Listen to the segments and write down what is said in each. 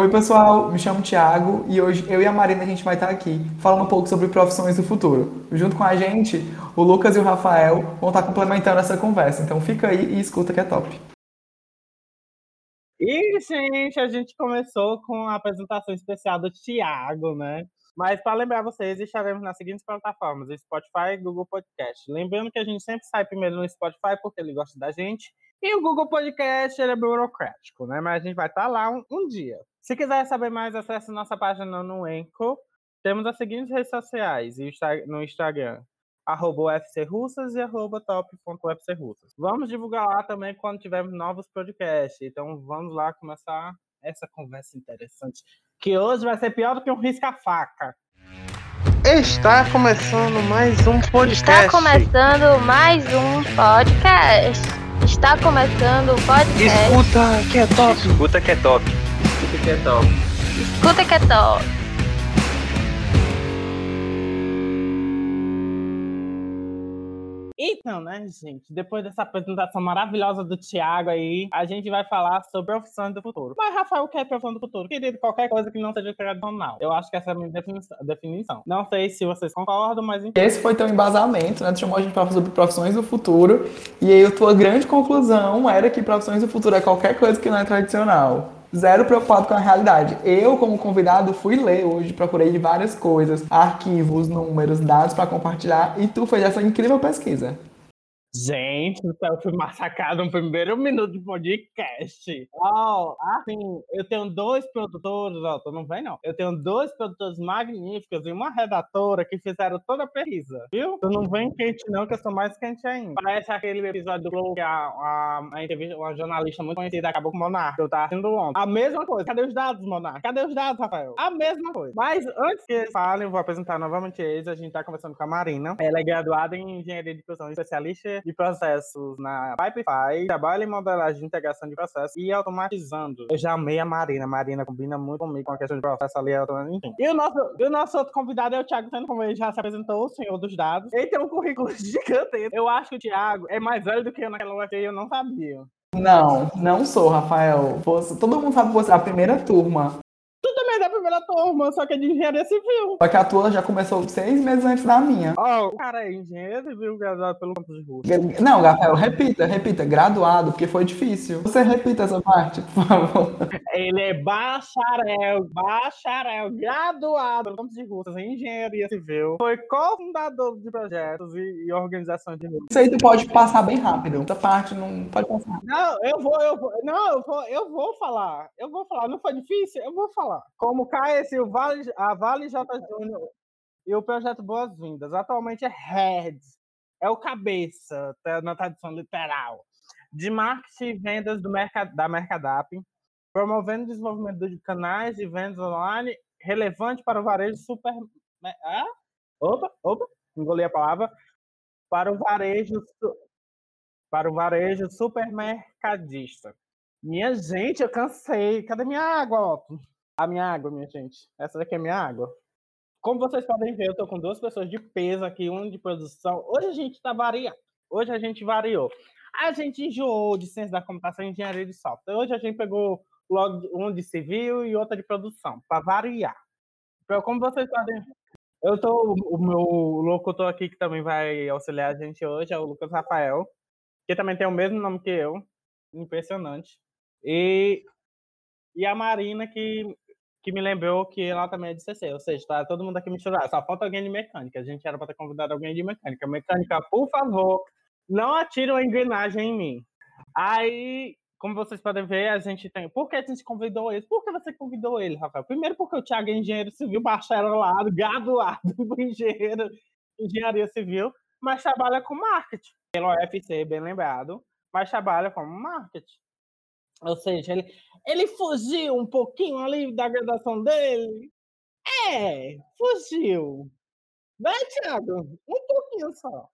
Oi, pessoal, me chamo Thiago e hoje eu e a Marina a gente vai estar aqui falando um pouco sobre profissões do futuro. Junto com a gente, o Lucas e o Rafael vão estar complementando essa conversa. Então fica aí e escuta que é top. E, gente, a gente começou com a apresentação especial do Thiago, né? Mas para lembrar vocês, estaremos nas seguintes plataformas: Spotify e Google Podcast. Lembrando que a gente sempre sai primeiro no Spotify porque ele gosta da gente. E o Google Podcast ele é burocrático, né? Mas a gente vai estar lá um, um dia. Se quiser saber mais, acesse nossa página no Enco. Temos as seguintes redes sociais no Instagram, arroba UFCRussas e arroba top.ufcrussas. Vamos divulgar lá também quando tivermos novos podcasts. Então vamos lá começar essa conversa interessante. Que hoje vai ser pior do que um risca-faca. Está começando mais um podcast. Está começando mais um podcast. Está começando o podcast. Escuta que é top. Escuta que é top. Escuta que é top. Escuta que é top. Então, né, gente, depois dessa apresentação maravilhosa do Thiago aí, a gente vai falar sobre profissões do futuro. Mas, Rafael, o que é profissão do futuro? Querido, qualquer coisa que não seja tradicional. Eu acho que essa é a minha definição. Não sei se vocês concordam, mas... Esse foi teu embasamento, né? Tu chamou a gente pra falar sobre profissões do futuro, e aí a tua grande conclusão era que profissões do futuro é qualquer coisa que não é tradicional zero preocupado com a realidade. Eu, como convidado, fui ler hoje, procurei várias coisas, arquivos, números, dados para compartilhar, e tu fez essa incrível pesquisa. Gente, eu fui massacrado no primeiro minuto de podcast. Ó, oh, assim, eu tenho dois produtores, ó, tu não vem não. Eu tenho dois produtores magníficos e uma redatora que fizeram toda a pesquisa, viu? Tu não vem quente não, que eu sou mais quente ainda. Parece aquele episódio do Globo que a, a, a entrevista, uma jornalista muito conhecida acabou com o Monarca. Eu tava assistindo ontem. A mesma coisa. Cadê os dados, Monarca? Cadê os dados, Rafael? A mesma coisa. Mas antes que eles falem, eu vou apresentar novamente eles. A gente tá conversando com a Marina. Ela é graduada em Engenharia de Produção, especialista de processos na Pipefy, trabalha em modelagem de integração de processos e automatizando. Eu já amei a Marina. A Marina combina muito comigo com a questão de processo ali, enfim. E o nosso, e o nosso outro convidado é o Thiago Sendo, como ele já se apresentou, o senhor dos dados. Ele tem um currículo gigante. Eu acho que o Thiago é mais velho do que eu naquela UFT e eu não sabia. Não, não sou, Rafael. Todo mundo sabe que você é a primeira turma da primeira turma, só que é de engenharia civil. Só que a tua já começou seis meses antes da minha. Ó, oh, o cara é engenheiro civil graduado pelo campus de Rússia. Não, Rafael, repita, repita. Graduado, porque foi difícil. Você repita essa parte, por favor. Ele é bacharel, bacharel, graduado pelo campus de Rússia em engenharia civil. Foi cofundador de projetos e, e organizações de Isso aí tu pode passar bem rápido. Essa parte não pode passar. Não, eu vou, eu vou. Não, eu vou, eu vou falar. Eu vou falar. Não foi difícil? Eu vou falar. Como KS, o Vale, a Vale J Júnior e o projeto Boas-Vindas. Atualmente é Heads, é o cabeça, na tradução literal, de marketing e vendas do mercado, da Mercadap, promovendo o desenvolvimento de canais de vendas online relevante para o varejo super. Ah? Opa, opa, engoli a palavra. Para o varejo, para o varejo supermercadista. Minha gente, eu cansei. Cadê minha água, Otto? A minha água, minha gente. Essa daqui é minha água. Como vocês podem ver, eu tô com duas pessoas de peso aqui, um de produção. Hoje a gente tá variando. Hoje a gente variou. A gente enjoou de ciência da computação e engenharia de software. Hoje a gente pegou logo um de civil e outra de produção, para variar. Então, como vocês podem eu tô, o meu locutor aqui que também vai auxiliar a gente hoje é o Lucas Rafael, que também tem o mesmo nome que eu. Impressionante. E, e a Marina, que que me lembrou que ela também é de CC, ou seja, tá todo mundo aqui misturado. Só falta alguém de mecânica. A gente era para ter convidado alguém de mecânica. Mecânica, por favor, não atire uma engrenagem em mim. Aí, como vocês podem ver, a gente tem. Por que a gente convidou ele? Por que você convidou ele, Rafael? Primeiro, porque o Thiago é engenheiro civil, bacharelado, graduado do engenheiro, engenharia civil, mas trabalha com marketing. Pelo UFC, bem lembrado, mas trabalha com marketing. Ou seja, ele, ele fugiu um pouquinho ali da graduação dele. É, fugiu. Vai, Thiago? Um pouquinho só.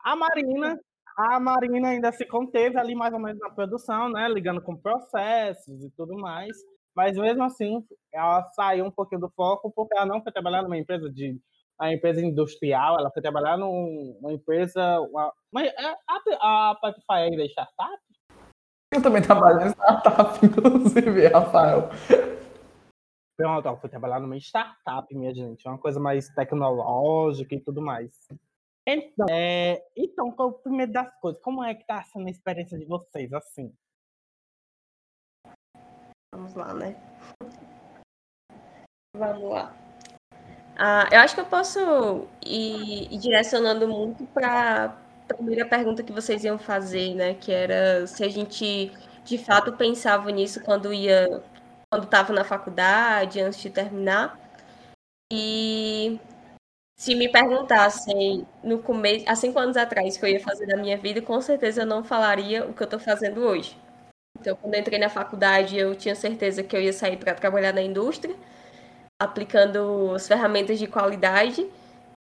A Marina, a Marina ainda se conteve ali mais ou menos na produção, né? Ligando com processos e tudo mais. Mas mesmo assim, ela saiu um pouquinho do foco porque ela não foi trabalhar numa empresa de uma empresa industrial, ela foi trabalhar numa empresa. Uma, uma, é, a, a Pipefy ainda é startup? Eu também trabalho em startup, inclusive, Rafael. Pronto, ó, fui trabalhar numa startup, minha gente. Uma coisa mais tecnológica e tudo mais. Então, é, então, qual é o primeiro das coisas? Como é que tá sendo a experiência de vocês, assim? Vamos lá, né? Vamos lá. Ah, eu acho que eu posso ir, ir direcionando muito para primeira pergunta que vocês iam fazer, né? Que era se a gente de fato pensava nisso quando ia, quando estava na faculdade, antes de terminar. E se me perguntassem no começo, há cinco anos atrás, o que eu ia fazer da minha vida, com certeza eu não falaria o que eu estou fazendo hoje. Então, quando entrei na faculdade, eu tinha certeza que eu ia sair para trabalhar na indústria, aplicando as ferramentas de qualidade.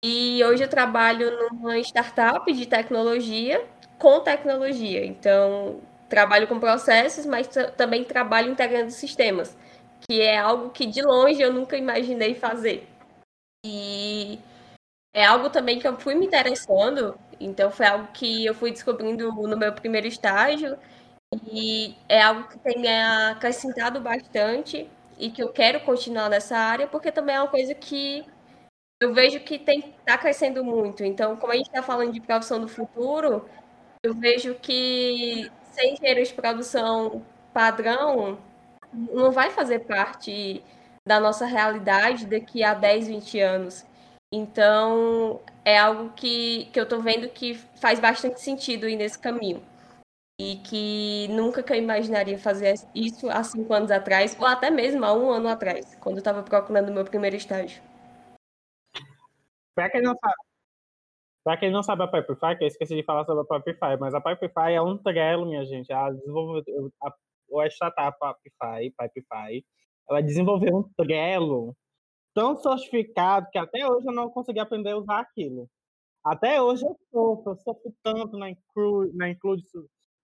E hoje eu trabalho numa startup de tecnologia com tecnologia. Então, trabalho com processos, mas também trabalho integrando sistemas, que é algo que de longe eu nunca imaginei fazer. E é algo também que eu fui me interessando, então foi algo que eu fui descobrindo no meu primeiro estágio e é algo que tem acrescentado bastante e que eu quero continuar nessa área, porque também é uma coisa que eu vejo que está crescendo muito. Então, como a gente está falando de profissão do futuro, eu vejo que ser engenheiro de produção padrão não vai fazer parte da nossa realidade daqui a 10, 20 anos. Então, é algo que, que eu estou vendo que faz bastante sentido ir nesse caminho e que nunca que eu imaginaria fazer isso há cinco anos atrás, ou até mesmo há um ano atrás, quando eu estava procurando meu primeiro estágio. Para quem não sabe, para quem não sabe a Pipefy, que eu esqueci de falar sobre a Pipefy, mas a Pipefy é um trelo, minha gente. A desenvolvedora, a, a startup Pipefy, Pipefy, ela desenvolveu um trelo tão sofisticado que até hoje eu não consegui aprender a usar aquilo. Até hoje eu sofro, eu sofro tanto na Include, na Include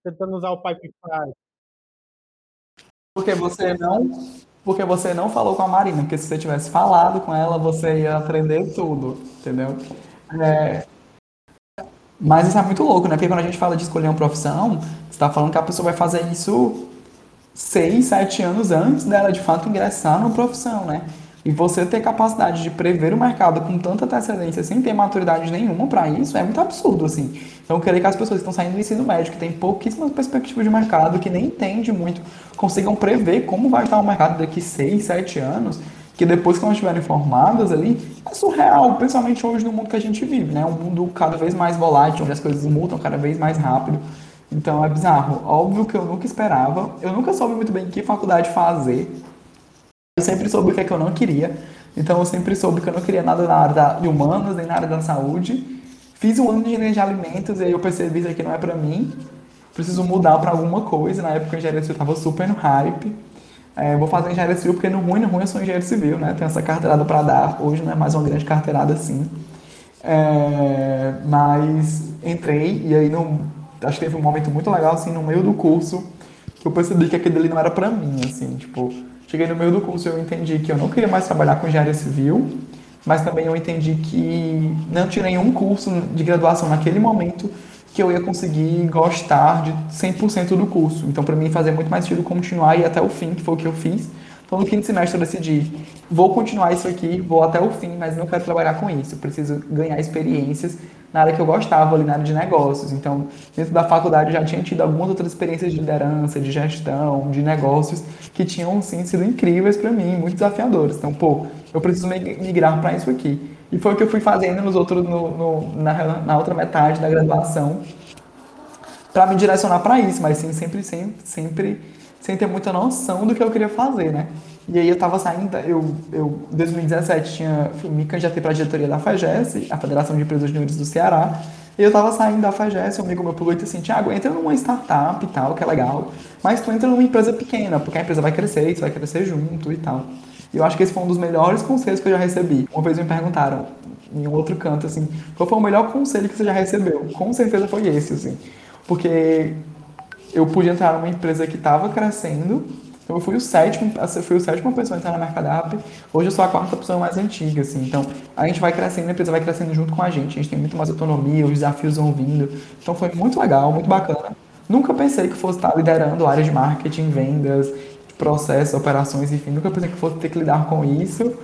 tentando usar o Pipefy. Porque você não, porque você não falou com a Marina, porque se você tivesse falado com ela, você ia aprender tudo, entendeu? É, mas isso é muito louco, né? Porque quando a gente fala de escolher uma profissão, você está falando que a pessoa vai fazer isso seis, sete anos antes dela de fato ingressar numa profissão, né? E você ter capacidade de prever o mercado com tanta antecedência, sem ter maturidade nenhuma para isso, é muito absurdo, assim. Então, querer que as pessoas que estão saindo do ensino médio, que têm pouquíssimas perspectivas de mercado, que nem entende muito, consigam prever como vai estar o mercado daqui 6, 7 anos, que depois que elas estiverem formadas ali, é surreal, principalmente hoje no mundo que a gente vive, né? Um mundo cada vez mais volátil, onde as coisas mudam cada vez mais rápido. Então é bizarro. Óbvio que eu nunca esperava, eu nunca soube muito bem que faculdade fazer, eu sempre soube o que é que eu não queria. Então eu sempre soube que eu não queria nada na área de humanas, nem na área da saúde. Fiz um ano de engenharia de alimentos e aí eu percebi que não é para mim. Preciso mudar para alguma coisa. Na época a engenharia civil estava super no hype. É, vou fazer engenharia civil porque no ruim, no ruim eu sou engenheiro civil, né? Tenho essa carteirada para dar. Hoje não é mais uma grande carteirada assim. É, mas entrei e aí no, acho que teve um momento muito legal assim no meio do curso que eu percebi que aquele ali não era para mim, assim, tipo Cheguei no meio do curso e eu entendi que eu não queria mais trabalhar com engenharia civil, mas também eu entendi que não tinha nenhum curso de graduação naquele momento que eu ia conseguir gostar de 100% do curso. Então, para mim, fazia muito mais sentido continuar e ir até o fim, que foi o que eu fiz. Então, no quinto semestre, eu decidi: vou continuar isso aqui, vou até o fim, mas não quero trabalhar com isso. Eu preciso ganhar experiências na área que eu gostava, ali na área de negócios. Então, dentro da faculdade, eu já tinha tido algumas outras experiências de liderança, de gestão, de negócios, que tinham, sim, sido incríveis para mim, muito desafiadores. Então, pô, eu preciso migrar para isso aqui. E foi o que eu fui fazendo nos outros, no, no, na, na outra metade da graduação, para me direcionar para isso, mas sim, sempre, sempre, sempre sem ter muita noção do que eu queria fazer, né? E aí eu tava saindo, eu, eu em 2017 tinha, me candidatei para a diretoria da FAGES, a Federação de Empresas Júniores do Ceará, e eu tava saindo da FAGES, um amigo meu pegou e disse assim, Tiago, entra numa startup e tal, que é legal, mas tu entra numa empresa pequena, porque a empresa vai crescer, tu vai crescer junto e tal. E eu acho que esse foi um dos melhores conselhos que eu já recebi. Uma vez me perguntaram, em um outro canto, assim, qual foi o melhor conselho que você já recebeu? Com certeza foi esse, assim. Porque eu pude entrar numa empresa que estava crescendo, então eu fui o sétimo, fui o sétimo pessoa a entrar na Mercadap. Hoje eu sou a quarta pessoa mais antiga, assim. Então a gente vai crescendo, a empresa vai crescendo junto com a gente. A gente tem muito mais autonomia, os desafios vão vindo. Então foi muito legal, muito bacana. Nunca pensei que fosse estar liderando áreas de marketing, vendas, processos, operações, enfim, nunca pensei que fosse ter que lidar com isso,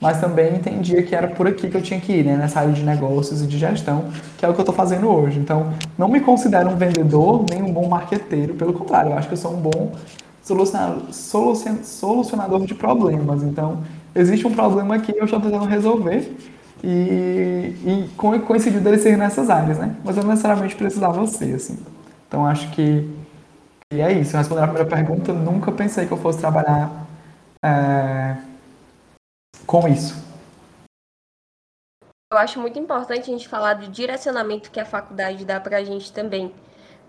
mas também entendia que era por aqui que eu tinha que ir, né, nessa área de negócios e de gestão, que é o que eu estou fazendo hoje. Então, não me considero um vendedor nem um bom marqueteiro, pelo contrário, eu acho que eu sou um bom solucionador, de problemas. Então, existe um problema aqui, eu estou tentando resolver, e, e coincidiu dele ser nessas áreas, né? Mas eu não necessariamente precisava ser, assim. Então, acho que é isso, respondendo a primeira pergunta, nunca pensei que eu fosse trabalhar é, com isso. Eu acho muito importante a gente falar do direcionamento que a faculdade dá para a gente também.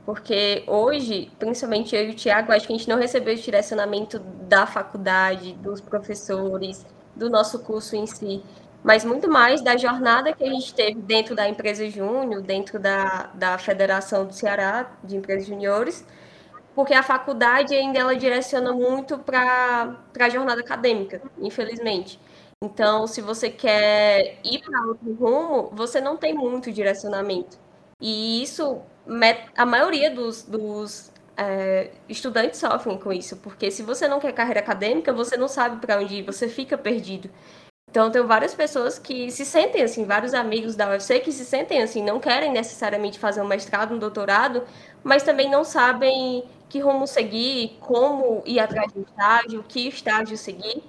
Porque hoje, principalmente eu e o Tiago, acho que a gente não recebeu esse direcionamento da faculdade, dos professores, do nosso curso em si, mas muito mais da jornada que a gente teve dentro da empresa Júnior, dentro da, da Federação do Ceará de Empresas Juniores, porque a faculdade ainda ela direciona muito para a jornada acadêmica, infelizmente. Então, se você quer ir para outro rumo, você não tem muito direcionamento. E isso, a maioria dos, dos é, estudantes sofrem com isso, porque se você não quer carreira acadêmica, você não sabe para onde ir, você fica perdido. Então, tem várias pessoas que se sentem assim, vários amigos da UFC que se sentem assim, não querem necessariamente fazer um mestrado, um doutorado, mas também não sabem que rumo seguir, como ir atrás do estágio, que estágio seguir.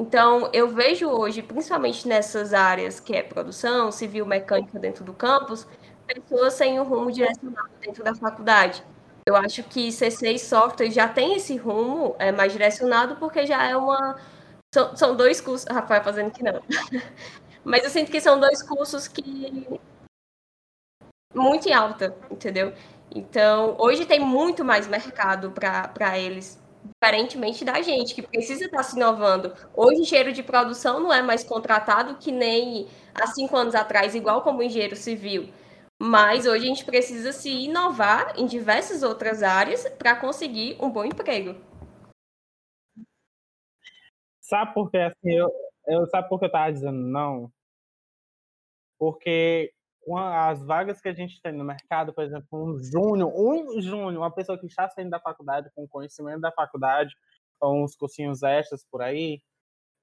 Então, eu vejo hoje, principalmente nessas áreas que é produção, civil, mecânica dentro do campus, pessoas sem o rumo direcionado dentro da faculdade. Eu acho que C6 e software já tem esse rumo é, mais direcionado porque já é uma são, são dois cursos. Rafael fazendo que não. Mas eu sinto que são dois cursos que. muito em alta, entendeu? Então, hoje tem muito mais mercado para eles, diferentemente da gente, que precisa estar tá se inovando. Hoje, engenheiro de produção não é mais contratado que nem há cinco anos atrás, igual como engenheiro civil. Mas hoje a gente precisa se inovar em diversas outras áreas para conseguir um bom emprego. Sabe por que assim, eu, eu sabe por que eu tava dizendo não? Porque as vagas que a gente tem no mercado, por exemplo, um júnior, um júnior, uma pessoa que está saindo da faculdade com conhecimento da faculdade, ou uns cursinhos extras por aí,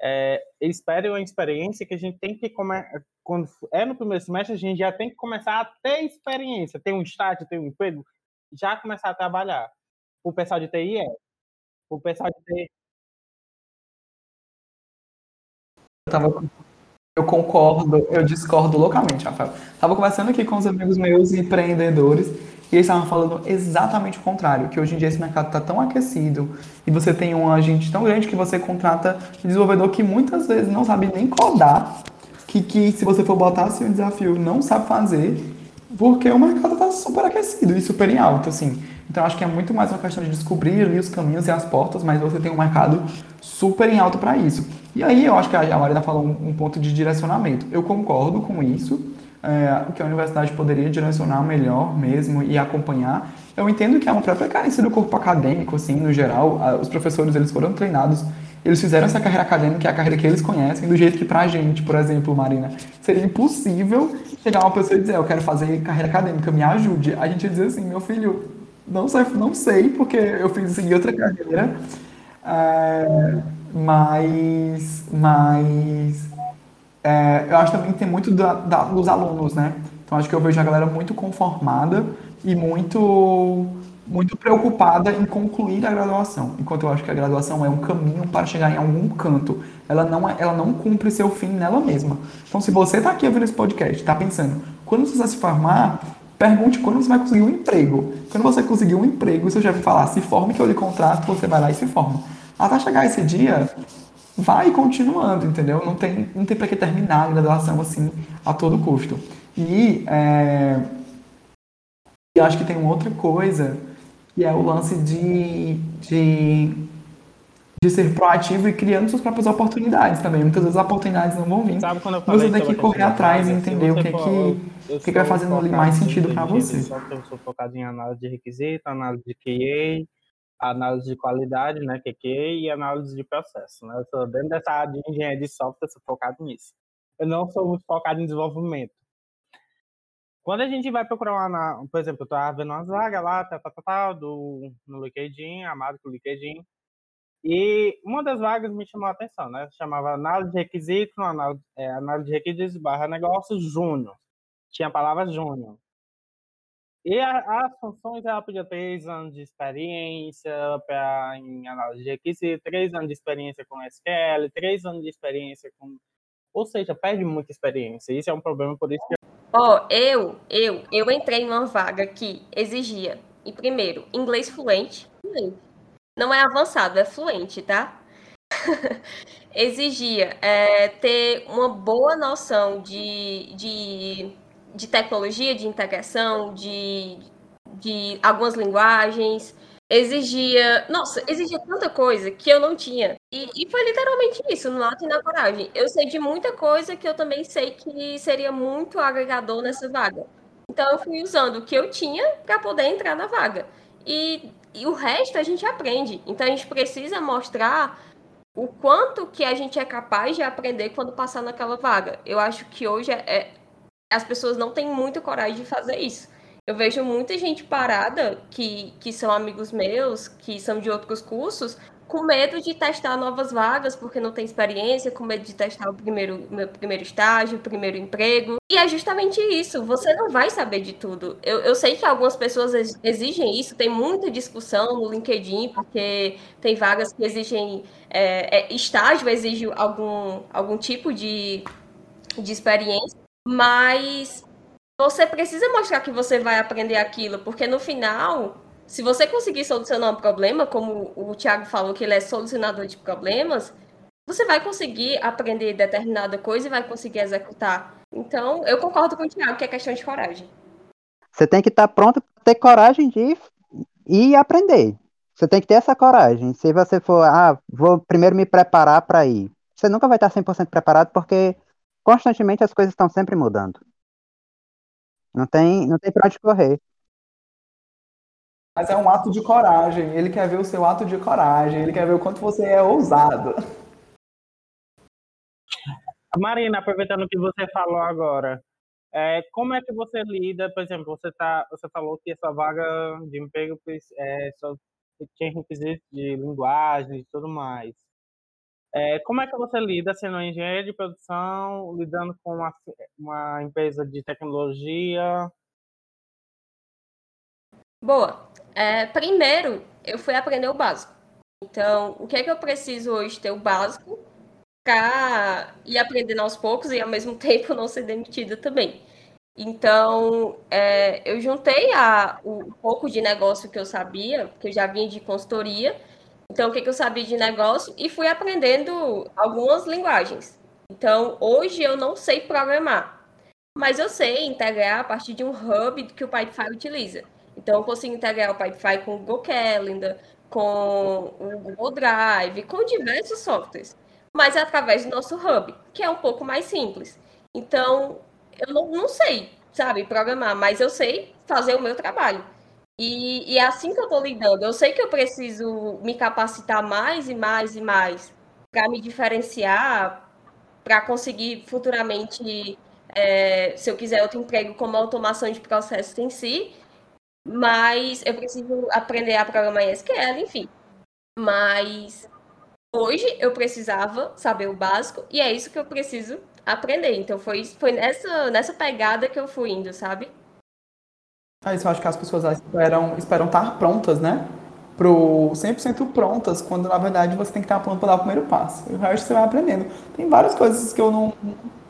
é, espere uma experiência que a gente tem que começar. Quando é no primeiro semestre, a gente já tem que começar a ter experiência, ter um estágio, ter um emprego, já começar a trabalhar. O pessoal de TI é. O pessoal de TI, tava, eu concordo, eu discordo loucamente, Rafael. Tava conversando aqui com os amigos meus empreendedores e eles estavam falando exatamente o contrário, que hoje em dia esse mercado está tão aquecido e você tem um agente tão grande que você contrata um desenvolvedor que muitas vezes não sabe nem codar, que, que se você for botar assim um desafio não sabe fazer, porque o mercado está super aquecido e super em alta, assim. Então acho que é muito mais uma questão de descobrir ali os caminhos e as portas, mas você tem um mercado super em alta para isso. E aí eu acho que a Marina falou um ponto de direcionamento. Eu concordo com isso, é, que a universidade poderia direcionar melhor mesmo e acompanhar. Eu entendo que é uma própria carência do corpo acadêmico, assim, no geral. Os professores, eles foram treinados, eles fizeram essa carreira acadêmica, que é a carreira que eles conhecem, do jeito que pra gente, por exemplo, Marina, seria impossível chegar uma pessoa e dizer, eu quero fazer carreira acadêmica, me ajude. A gente dizer assim, meu filho, não sei, não sei porque eu fiz seguir outra carreira. É, mas, mas é, eu acho também que tem muito da, da, dos alunos, né? Então acho que eu vejo a galera muito conformada e muito muito preocupada em concluir a graduação, enquanto eu acho que a graduação é um caminho para chegar em algum canto. Ela não, é, ela não cumpre seu fim nela mesma. Então, se você está aqui ouvindo esse podcast, está pensando, quando você vai se formar, pergunte quando você vai conseguir um emprego. Quando você conseguir um emprego, seu chefe falar, se forme que eu lhe contrato, você vai lá e se forma. Até chegar esse dia, vai continuando, entendeu? Não tem, não tem para que terminar a graduação assim a todo custo. E é, eu acho que tem uma outra coisa, que é o lance de, de, de ser proativo e criando suas próprias oportunidades também. Muitas vezes as oportunidades não vão vir. Sabe quando eu falei você tem que correr atrás e entender o que, é que, que, que vai fazendo ali mais sentido para você. Eu sou focado em análise de requisito, análise de QA, análise de qualidade, né, QQ, e análise de processo. Né? Eu dentro dessa área de engenharia de software, sou focado nisso. Eu não sou muito focado em desenvolvimento. Quando a gente vai procurar uma, por exemplo, eu estava vendo umas vagas lá, tal, tal, tal, do, no LinkedIn, amado com LinkedIn, E uma das vagas me chamou a atenção, né? Chamava análise de requisitos, análise, é, análise de requisitos barra negócios júnior. Tinha a palavra júnior. E a, as funções, ela podia ter três anos de experiência pra, em análise de requisitos, três anos de experiência com SQL, três anos de experiência com... Ou seja, perde muita experiência. Isso é um problema, por isso que... Ó, oh, eu, eu, eu entrei numa vaga que exigia, e primeiro, inglês fluente. Não é avançado, é fluente, tá? exigia é, ter uma boa noção de, de de tecnologia, de integração, de, de algumas linguagens. Exigia. Nossa, exigia tanta coisa que eu não tinha. E, e foi literalmente isso, no ato e na coragem. Eu sei de muita coisa que eu também sei que seria muito agregador nessa vaga. Então eu fui usando o que eu tinha para poder entrar na vaga. E, e o resto a gente aprende. Então a gente precisa mostrar o quanto que a gente é capaz de aprender quando passar naquela vaga. Eu acho que hoje é, é as pessoas não têm muita coragem de fazer isso. Eu vejo muita gente parada, que, que são amigos meus, que são de outros cursos, com medo de testar novas vagas, porque não tem experiência, com medo de testar o primeiro, meu primeiro estágio, o primeiro emprego. E é justamente isso, você não vai saber de tudo. Eu, eu sei que algumas pessoas exigem isso, tem muita discussão no LinkedIn, porque tem vagas que exigem. É, é, estágio exige algum, algum tipo de, de experiência. Mas você precisa mostrar que você vai aprender aquilo, porque no final, se você conseguir solucionar um problema, como o Thiago falou que ele é solucionador de problemas, você vai conseguir aprender determinada coisa e vai conseguir executar. Então, eu concordo com o Thiago que é questão de coragem. Você tem que estar pronto para ter coragem de ir aprender. Você tem que ter essa coragem. Se você for, ah, vou primeiro me preparar para ir. Você nunca vai estar 100% preparado porque constantemente as coisas estão sempre mudando. Não tem, não tem pra onde correr. Mas é um ato de coragem. Ele quer ver o seu ato de coragem. Ele quer ver o quanto você é ousado. Marina, aproveitando o que você falou agora, é, como é que você lida, por exemplo, você tá, você falou que essa vaga de emprego é, só tinha requisitos de linguagem e tudo mais. É, como é que você lida sendo engenheiro de produção, lidando com uma, uma empresa de tecnologia? Boa. É, primeiro, eu fui aprender o básico. Então, o que é que eu preciso hoje ter o básico para ir aprendendo aos poucos e ao mesmo tempo não ser demitida também. Então, é, eu juntei a, o pouco de negócio que eu sabia, que eu já vinha de consultoria, então, o que, que eu sabia de negócio e fui aprendendo algumas linguagens. Então, hoje eu não sei programar, mas eu sei integrar a partir de um hub que o Pipefy utiliza. Então, eu consigo integrar o Pipefy com o Google Calendar, com o Google Drive, com diversos softwares, mas é através do nosso hub, que é um pouco mais simples. Então, eu não, não sei, sabe, programar, mas eu sei fazer o meu trabalho. E, e, é assim que eu estou lidando. Eu sei que eu preciso me capacitar mais e mais e mais para me diferenciar, para conseguir futuramente, é, se eu quiser outro emprego como automação de processos em si, mas eu preciso aprender a programar em SQL, enfim. Mas hoje eu precisava saber o básico e é isso que eu preciso aprender. Então foi, foi nessa, nessa pegada que eu fui indo, sabe? É isso, eu acho que as pessoas esperam, esperam estar prontas, né? Pro 100% prontas, quando na verdade você tem que estar pronto para dar o primeiro passo. E o resto você vai aprendendo. Tem várias coisas que eu não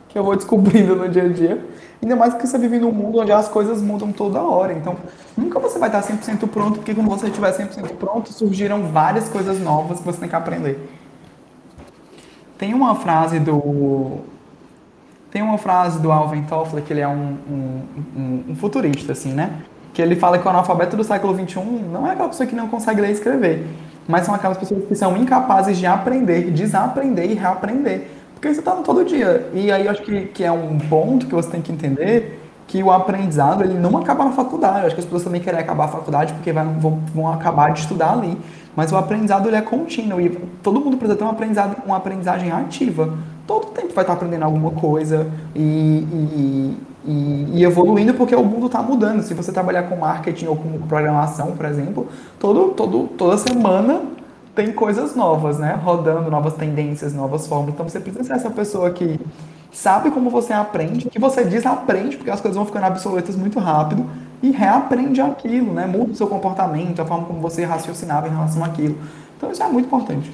que eu vou descobrindo no dia a dia. Ainda mais que você vive num mundo onde as coisas mudam toda hora. Então, nunca você vai estar 100% pronto, porque quando você estiver 100% pronto, surgiram várias coisas novas que você tem que aprender. Tem uma frase do tem uma frase do Alvin Toffler, que ele é um, um, um, futurista, assim, né? Que ele fala que o analfabeto do século XXI não é aquela pessoa que não consegue ler e escrever, mas são aquelas pessoas que são incapazes de aprender, desaprender e reaprender. Porque você está no todo dia. E aí eu acho que, que é um ponto que você tem que entender que o aprendizado ele não acaba na faculdade. Eu acho que as pessoas também querem acabar a faculdade porque vai, vão, vão acabar de estudar ali. Mas o aprendizado ele é contínuo e todo mundo precisa ter um aprendizado, uma aprendizagem ativa todo tempo vai estar aprendendo alguma coisa e, e, e, e evoluindo porque o mundo está mudando. Se você trabalhar com marketing ou com programação, por exemplo, todo, todo, toda semana tem coisas novas, né? Rodando, novas tendências, novas formas. Então você precisa ser essa pessoa que sabe como você aprende, que você desaprende, porque as coisas vão ficando obsoletas muito rápido, e reaprende aquilo, né? Muda o seu comportamento, a forma como você raciocinava em relação àquilo. Então isso é muito importante.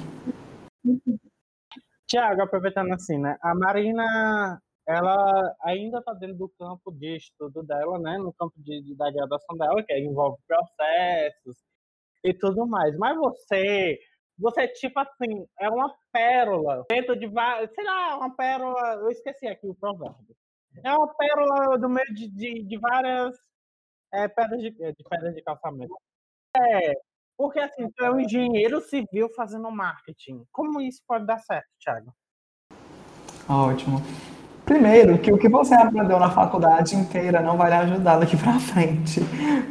Tiago, aproveitando assim, né? A Marina, ela ainda está dentro do campo de estudo dela, né? No campo de, de, da graduação dela, que envolve processos e tudo mais. Mas você, você tipo assim, é uma pérola dentro de várias, sei lá, uma pérola, eu esqueci aqui o provérbio. É uma pérola do meio de, de, de várias é, pedras de, de pedras de calçamento. É, porque assim, tu é um engenheiro civil fazendo marketing. Como isso pode dar certo, Thiago? Ótimo. Primeiro, que o que você aprendeu na faculdade inteira não vai lhe ajudar daqui para frente,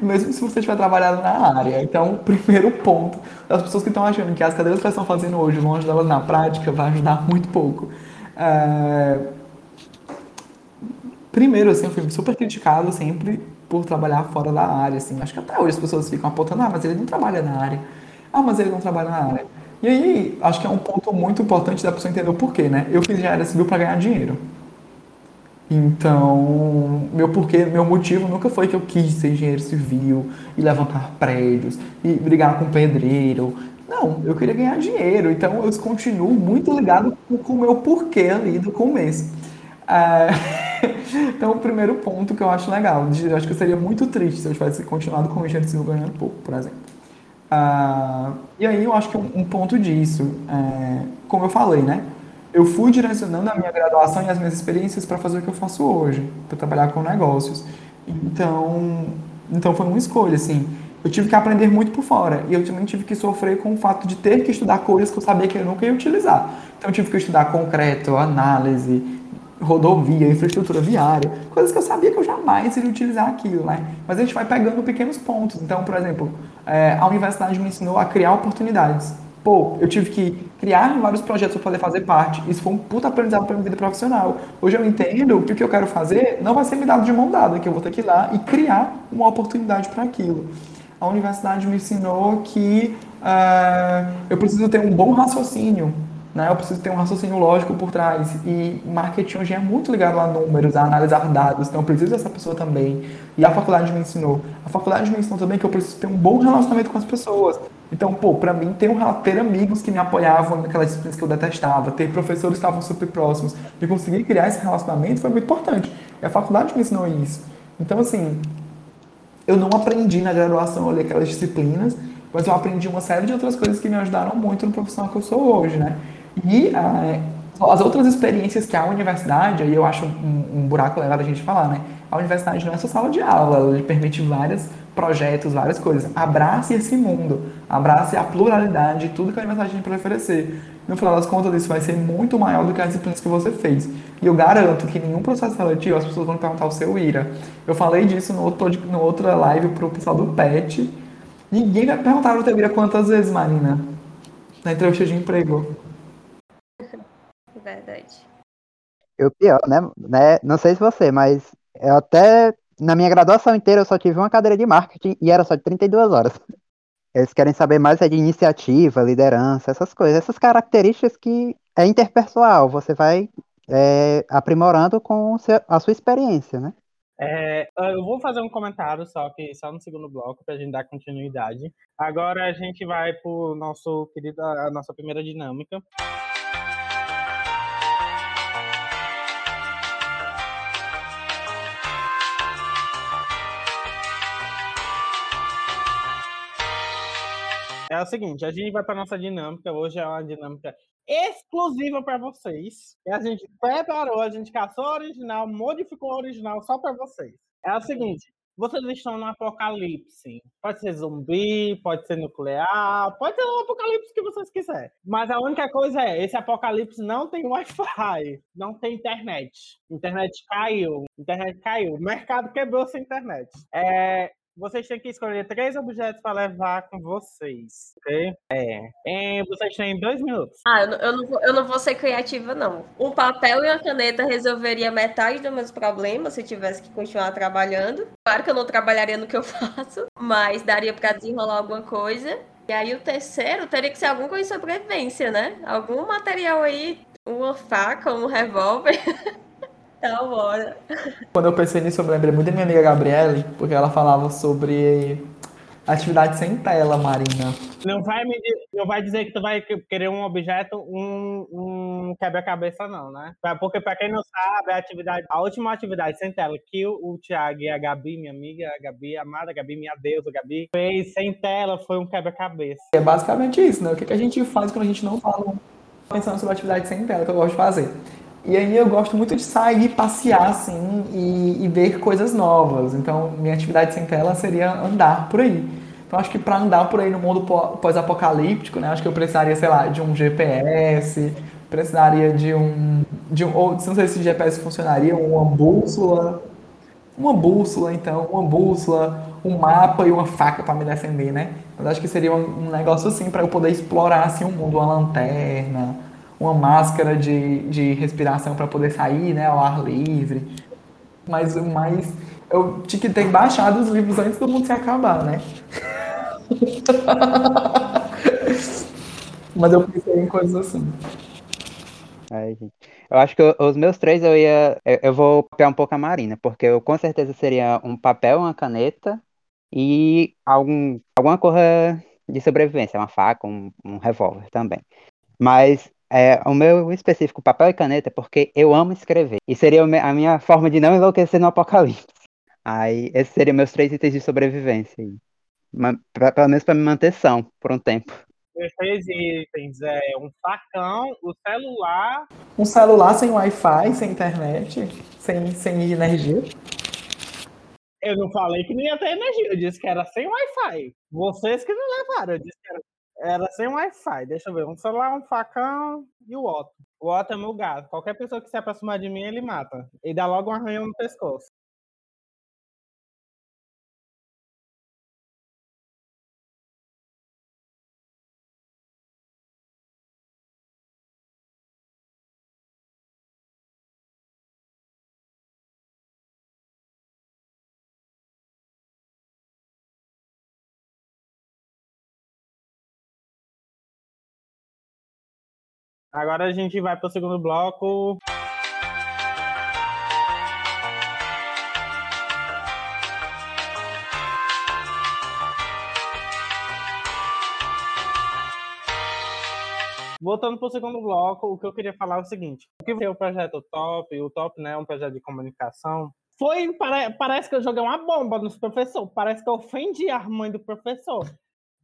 mesmo se você estiver trabalhando na área. Então, primeiro ponto, das pessoas que estão achando que as cadeiras que elas estão fazendo hoje vão ajudar elas na prática, vai ajudar muito pouco. É... Primeiro, assim, eu fui super criticado sempre por trabalhar fora da área, assim. Acho que até hoje as pessoas ficam apontando, ah, mas ele não trabalha na área. Ah, mas ele não trabalha na área. E aí, acho que é um ponto muito importante da pessoa entender o porquê, né? Eu fiz engenharia civil para ganhar dinheiro. Então, meu porquê, meu motivo nunca foi que eu quis ser engenheiro civil e levantar prédios e brigar com pedreiro. Não, eu queria ganhar dinheiro. Então, eu continuo muito ligado com o meu porquê ali do começo. É... então, o primeiro ponto que eu acho legal, eu acho que seria muito triste se eu tivesse continuado com o engenheiro civil ganhando pouco, por exemplo. Uh, e aí eu acho que um, um ponto disso, é, como eu falei, né? Eu fui direcionando a minha graduação e as minhas experiências para fazer o que eu faço hoje, para trabalhar com negócios. Então, então foi uma escolha, assim. Eu tive que aprender muito por fora e eu também tive que sofrer com o fato de ter que estudar coisas que eu sabia que eu nunca ia utilizar. Então, eu tive que estudar concreto, análise, rodovia, infraestrutura viária, coisas que eu sabia que eu jamais iria utilizar aquilo, né? Mas a gente vai pegando pequenos pontos. Então, por exemplo, é, a universidade me ensinou a criar oportunidades. Pô, eu tive que criar vários projetos para poder fazer parte. Isso foi um puta aprendizado para minha vida profissional. Hoje eu entendo que o que eu quero fazer não vai ser me dado de mão dada, que eu vou ter que ir lá e criar uma oportunidade para aquilo. A universidade me ensinou que uh, eu preciso ter um bom raciocínio né? Eu preciso ter um raciocínio lógico por trás. E marketing hoje é muito ligado a números, a analisar dados. Então eu preciso dessa pessoa também. E a faculdade me ensinou. A faculdade me ensinou também que eu preciso ter um bom relacionamento com as pessoas. Então, pô, para mim ter, um, ter amigos que me apoiavam naquelas disciplinas que eu detestava, ter professores que estavam super próximos e conseguir criar esse relacionamento foi muito importante. E a faculdade me ensinou isso. Então, assim, eu não aprendi na graduação ali aquelas disciplinas, mas eu aprendi uma série de outras coisas que me ajudaram muito no profissional que eu sou hoje, né? E ah, as outras experiências que a universidade, aí eu acho um, um, buraco legal da gente falar, né? A universidade não é só sala de aula, ela permite vários projetos, várias coisas. Abrace esse mundo, abrace a pluralidade, tudo que a universidade tem para oferecer. No final das contas, isso vai ser muito maior do que as disciplinas que você fez. E eu garanto que nenhum processo seletivo as pessoas vão perguntar o seu IRA. Eu falei disso no outro, no outra live pro pessoal do PET. Ninguém vai perguntar o teu IRA quantas vezes, Marina, na entrevista de emprego verdade. Eu pior, né? né? Não sei se você, mas eu até na minha graduação inteira eu só tive uma cadeira de marketing e era só de 32 horas. Eles querem saber mais é de iniciativa, liderança, essas coisas, essas características que é interpessoal, você vai é, aprimorando com a sua experiência, né? É, eu vou fazer um comentário só que só no segundo bloco para a gente dar continuidade. Agora a gente vai para o nosso querido, a nossa primeira dinâmica. É o seguinte, a gente vai para nossa dinâmica. Hoje é uma dinâmica exclusiva para vocês. E a gente preparou, a gente caçou o original, modificou o original só para vocês. É o seguinte, vocês estão no apocalipse. Pode ser zumbi, pode ser nuclear, pode ser o apocalipse que vocês quiserem. Mas a única coisa é, esse apocalipse não tem Wi-Fi, não tem internet. Internet caiu, internet caiu, o mercado quebrou sem internet. É, vocês têm que escolher três objetos para levar com vocês, ok? É. E vocês têm dois minutos. Ah, eu não, eu, não vou, eu não vou ser criativa, não. Um papel e uma caneta resolveria metade dos meus problemas se tivesse que continuar trabalhando. Claro que eu não trabalharia no que eu faço, mas daria para desenrolar alguma coisa. E aí o terceiro teria que ser alguma coisa de sobrevivência, né? Algum material aí, uma faca, um revólver. tá bora. Quando eu pensei nisso, eu lembrei muito da minha amiga Gabriele, porque ela falava sobre atividade sem tela, Marina. Não vai, me, não vai dizer que tu vai que- querer um objeto, um, um quebra-cabeça, não, né? Porque, pra quem não sabe, a, atividade, a última atividade sem tela que o, o Thiago e a Gabi, minha amiga, a Gabi, a amada Gabi, minha deusa, Gabi, fez sem tela foi um quebra-cabeça. É basicamente isso, né? O que, que a gente faz quando a gente não fala pensando sobre atividade sem tela, que eu gosto de fazer. E aí eu gosto muito de sair, passear, assim, e, e ver coisas novas. Então, minha atividade sem tela seria andar por aí. Então, acho que para andar por aí no mundo pó- pós-apocalíptico, né? Acho que eu precisaria, sei lá, de um GPS, precisaria de um... De um ou, não sei se GPS funcionaria, uma bússola. Uma bússola, então, uma bússola, um mapa e uma faca para me defender, né? Mas acho que seria um, um negócio assim para eu poder explorar assim o mundo, uma lanterna, uma máscara de, de respiração para poder sair, né, ao ar livre. Mas mas eu tinha que ter baixado os livros antes do mundo se acabar, né? Mas eu pensei em coisas assim. Gente. Eu acho que os meus três eu ia. Eu, eu vou copiar um pouco a Marina, porque eu com certeza seria um papel, uma caneta e algum, alguma coisa de sobrevivência, uma faca, um, um revólver também. Mas é, o meu específico, papel e caneta, é porque eu amo escrever. E seria a minha forma de não enlouquecer no apocalipse. Aí, esses seriam meus três itens de sobrevivência. aí. Ma- pra- pelo menos para me manter são por um tempo. Os três itens é um facão, o celular, Um celular sem Wi-Fi, sem internet, sem, sem energia. Eu não falei que não ia ter energia, eu disse que era sem Wi-Fi. Vocês que não levaram, eu disse que era, era sem Wi-Fi. Deixa eu ver, um celular, um facão e o Otto. O Otto é meu gato. Qualquer pessoa que se aproximar de mim, ele mata. E dá logo um arranhão no pescoço. Agora a gente vai pro segundo bloco. Voltando para o segundo bloco, o que eu queria falar é o seguinte: o que foi o projeto Top? O Top né, é um projeto de comunicação. Foi, pare- parece que eu joguei uma bomba nos professores. Parece que eu ofendi a mãe do professor.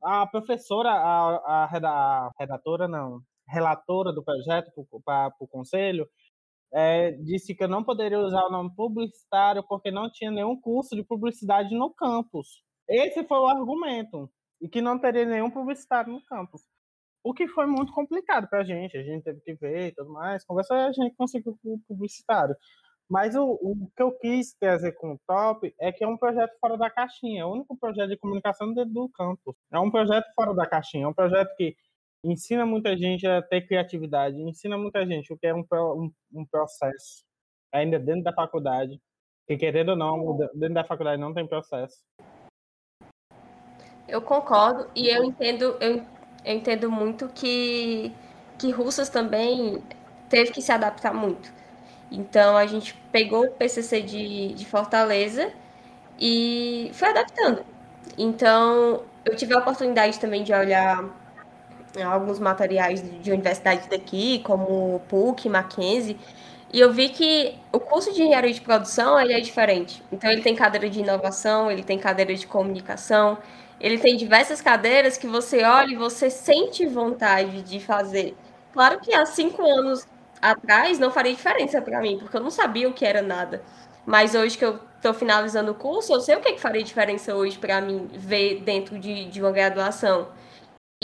A professora, a, a, a redatora, não, relatora do projeto para o conselho, é, disse que eu não poderia usar o nome publicitário porque não tinha nenhum curso de publicidade no campus. Esse foi o argumento. E que não teria nenhum publicitário no campus. O que foi muito complicado para a gente. A gente teve que ver e tudo mais. Conversar e a gente conseguiu o publicitário. Mas o, o que eu quis trazer com o Top é que é um projeto fora da caixinha. É o único projeto de comunicação dentro do campus. É um projeto fora da caixinha. É um projeto que ensina muita gente a ter criatividade. Ensina muita gente o que é um, um, um processo. Ainda dentro da faculdade. Que querendo ou não, dentro da faculdade não tem processo. Eu concordo e eu entendo, eu, eu entendo muito que, que Russas também teve que se adaptar muito. Então a gente pegou o PCC de, de Fortaleza e foi adaptando. Então eu tive a oportunidade também de olhar alguns materiais de universidades daqui, como PUC, Mackenzie, e eu vi que o curso de engenharia de produção ele é diferente. Então ele tem cadeira de inovação, ele tem cadeira de comunicação, ele tem diversas cadeiras que você olha e você sente vontade de fazer. Claro que há cinco anos atrás não faria diferença para mim, porque eu não sabia o que era nada. Mas hoje que eu estou finalizando o curso, eu sei o que, que faria diferença hoje para mim ver dentro de, de uma graduação.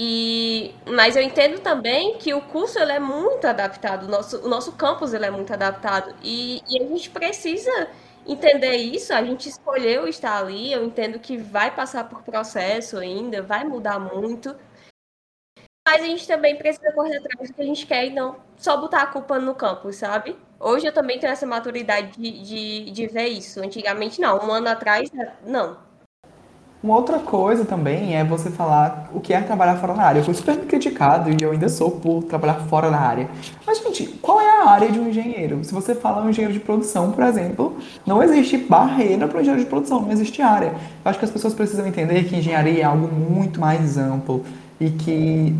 E, mas eu entendo também que o curso ele é muito adaptado, o nosso, o nosso campus ele é muito adaptado. E, e a gente precisa entender isso, a gente escolheu estar ali, eu entendo que vai passar por processo ainda, vai mudar muito. Mas a gente também precisa correr atrás do que a gente quer e não só botar a culpa no campus, sabe? Hoje eu também tenho essa maturidade de, de, de ver isso. Antigamente não, um ano atrás, não. Uma outra coisa também é você falar o que é trabalhar fora da área. Eu fui super criticado e eu ainda sou por trabalhar fora da área. Mas, gente, qual é a área de um engenheiro? Se você fala um engenheiro de produção, por exemplo, não existe barreira para o engenheiro de produção, não existe área. Eu acho que as pessoas precisam entender que engenharia é algo muito mais amplo e que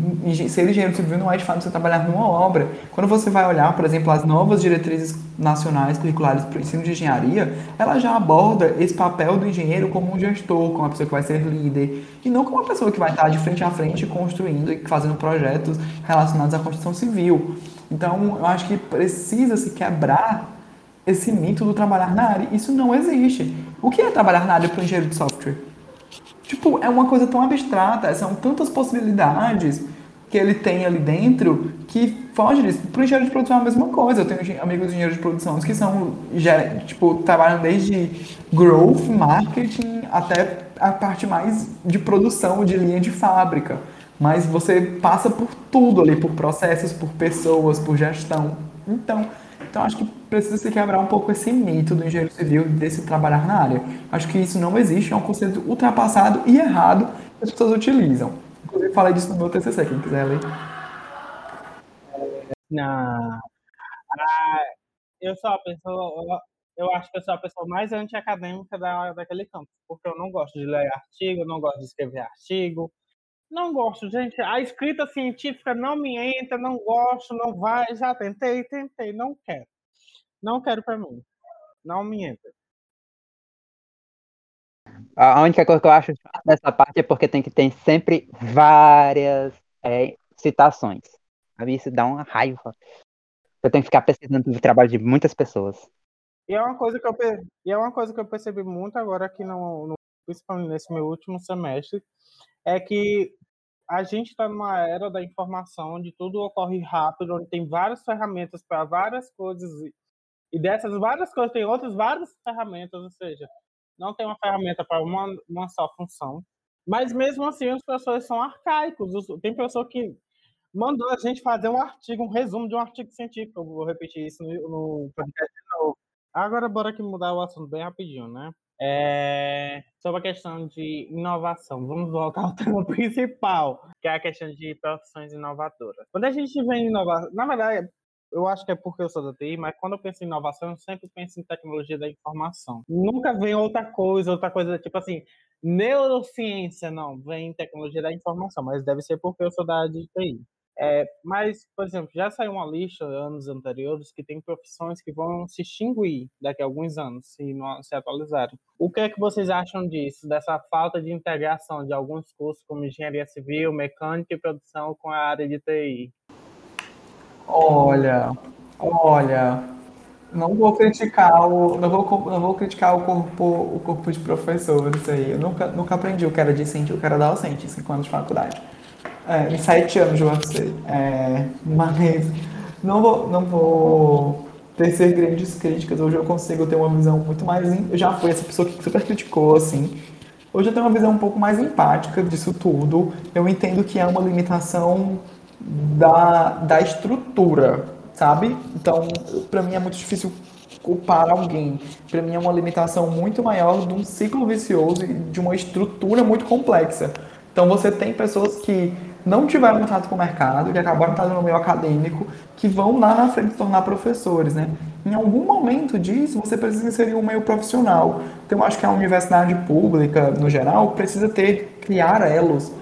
ser engenheiro civil não é de fato você trabalhar numa obra. Quando você vai olhar, por exemplo, as novas diretrizes nacionais curriculares para o ensino de engenharia, ela já aborda esse papel do engenheiro como um gestor, como uma pessoa que vai ser líder, e não como uma pessoa que vai estar de frente a frente construindo e fazendo projetos relacionados à construção civil. Então, eu acho que precisa se quebrar esse mito do trabalhar na área. Isso não existe. O que é trabalhar na área para o engenheiro de software? Tipo, é uma coisa tão abstrata, são tantas possibilidades que ele tem ali dentro que foge disso. Para o engenheiro de produção é a mesma coisa. Eu tenho amigos engenheiros de produção que são, tipo, trabalham desde growth, marketing, até a parte mais de produção, de linha de fábrica. Mas você passa por tudo ali, por processos, por pessoas, por gestão. Então, então acho que precisa se quebrar um pouco esse mito do engenheiro civil desse trabalhar na área. Acho que isso não existe, é um conceito ultrapassado e errado que as pessoas utilizam. Inclusive falei disso no meu TCC, quem quiser ler. Ah, eu sou a pessoa, eu acho que eu sou a pessoa mais anti-acadêmica da, daquele campo, porque eu não gosto de ler artigo, não gosto de escrever artigo, não gosto, gente. A escrita científica não me entra, não gosto, não vai. Já tentei, tentei, não quero. Não quero para mim. Não me entra. A única coisa que eu acho nessa parte é porque tem que ter sempre várias é, citações. Isso dá uma raiva. Eu tenho que ficar pesquisando o trabalho de muitas pessoas. E é uma coisa que eu, e é uma coisa que eu percebi muito agora aqui no, no principalmente nesse meu último semestre, é que a gente está numa era da informação, onde tudo ocorre rápido, onde tem várias ferramentas para várias coisas, e dessas várias coisas tem outras várias ferramentas, ou seja, não tem uma ferramenta para uma, uma só função. Mas mesmo assim, os professores são arcaicos. Tem pessoa que mandou a gente fazer um artigo, um resumo de um artigo científico. Eu vou repetir isso no, no podcast de novo. Agora, bora aqui mudar o assunto bem rapidinho, né? É, sobre a questão de inovação, vamos voltar ao tema principal, que é a questão de profissões inovadoras. Quando a gente vem inovar, na verdade, eu acho que é porque eu sou da TI, mas quando eu penso em inovação, eu sempre penso em tecnologia da informação. Nunca vem outra coisa, outra coisa, tipo assim, neurociência, não, vem tecnologia da informação, mas deve ser porque eu sou da área de TI. É, mas, por exemplo, já saiu uma lista anos anteriores que tem profissões que vão se extinguir daqui a alguns anos, se não se atualizarem. O que é que vocês acham disso, dessa falta de integração de alguns cursos como engenharia civil, mecânica e produção com a área de TI? Olha, olha, não vou criticar o, não vou, não vou criticar o corpo, o corpo de professores aí. Eu nunca, nunca aprendi o que era discente o que era docente cinco anos de faculdade é, em sete anos de UFC. É, mas não vou, não vou tecer grandes críticas. Hoje eu consigo ter uma visão muito mais. Eu já fui essa pessoa que super criticou, assim. Hoje eu tenho uma visão um pouco mais empática disso tudo. Eu entendo que é uma limitação da, da estrutura, sabe? Então, para mim é muito difícil culpar alguém. Para mim é uma limitação muito maior de um ciclo vicioso e de uma estrutura muito complexa. Então você tem pessoas que não tiveram contato com o mercado, que acabaram estando no meio acadêmico, que vão lá na frente se tornar professores, né? Em algum momento disso, você precisa inserir um meio profissional. Então, acho que a universidade pública, no geral, precisa ter, criar elos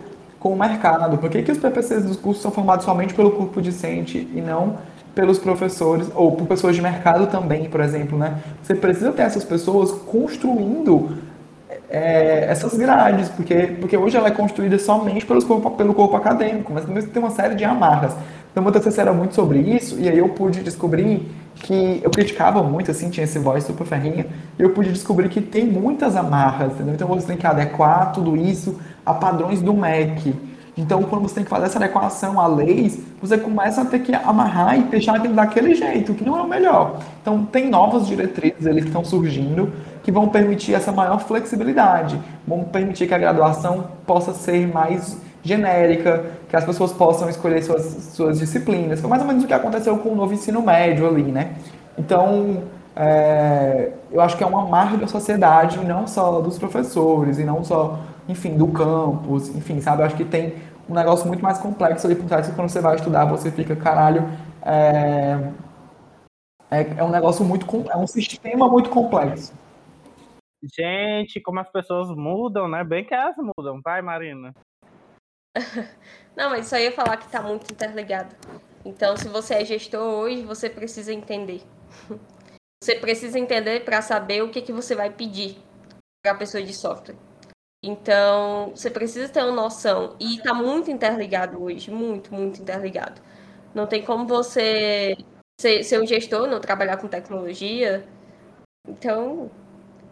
com o mercado. Por que, que os PPCs dos cursos são formados somente pelo corpo discente e não pelos professores, ou por pessoas de mercado também, por exemplo, né? Você precisa ter essas pessoas construindo é, essas grades, porque, porque hoje ela é construída somente pelos corpo, pelo corpo acadêmico, mas também tem uma série de amarras. Então, meu TCC era muito sobre isso, e aí eu pude descobrir que eu criticava muito, assim, tinha esse voz super ferrinha, e eu pude descobrir que tem muitas amarras, entendeu? Então, você tem que adequar tudo isso a padrões do MEC. Então, quando você tem que fazer essa adequação a leis, você começa a ter que amarrar e deixar aquilo daquele jeito, que não é o melhor. Então, tem novas diretrizes ali que estão surgindo, que vão permitir essa maior flexibilidade, vão permitir que a graduação possa ser mais genérica, que as pessoas possam escolher suas, suas disciplinas. Foi mais ou menos o que aconteceu com o novo ensino médio ali, né? Então, é, eu acho que é uma marca da sociedade, não só dos professores e não só enfim, do campus, enfim, sabe? Eu acho que tem um negócio muito mais complexo ali por trás que quando você vai estudar você fica, caralho, é, é, é um negócio muito, é um sistema muito complexo. Gente, como as pessoas mudam, né? Bem que elas mudam, vai, Marina. Não, mas só ia falar que está muito interligado. Então, se você é gestor hoje, você precisa entender. Você precisa entender para saber o que, que você vai pedir para a pessoa de software. Então, você precisa ter uma noção. E está muito interligado hoje, muito, muito interligado. Não tem como você ser, ser um gestor, não trabalhar com tecnologia. Então,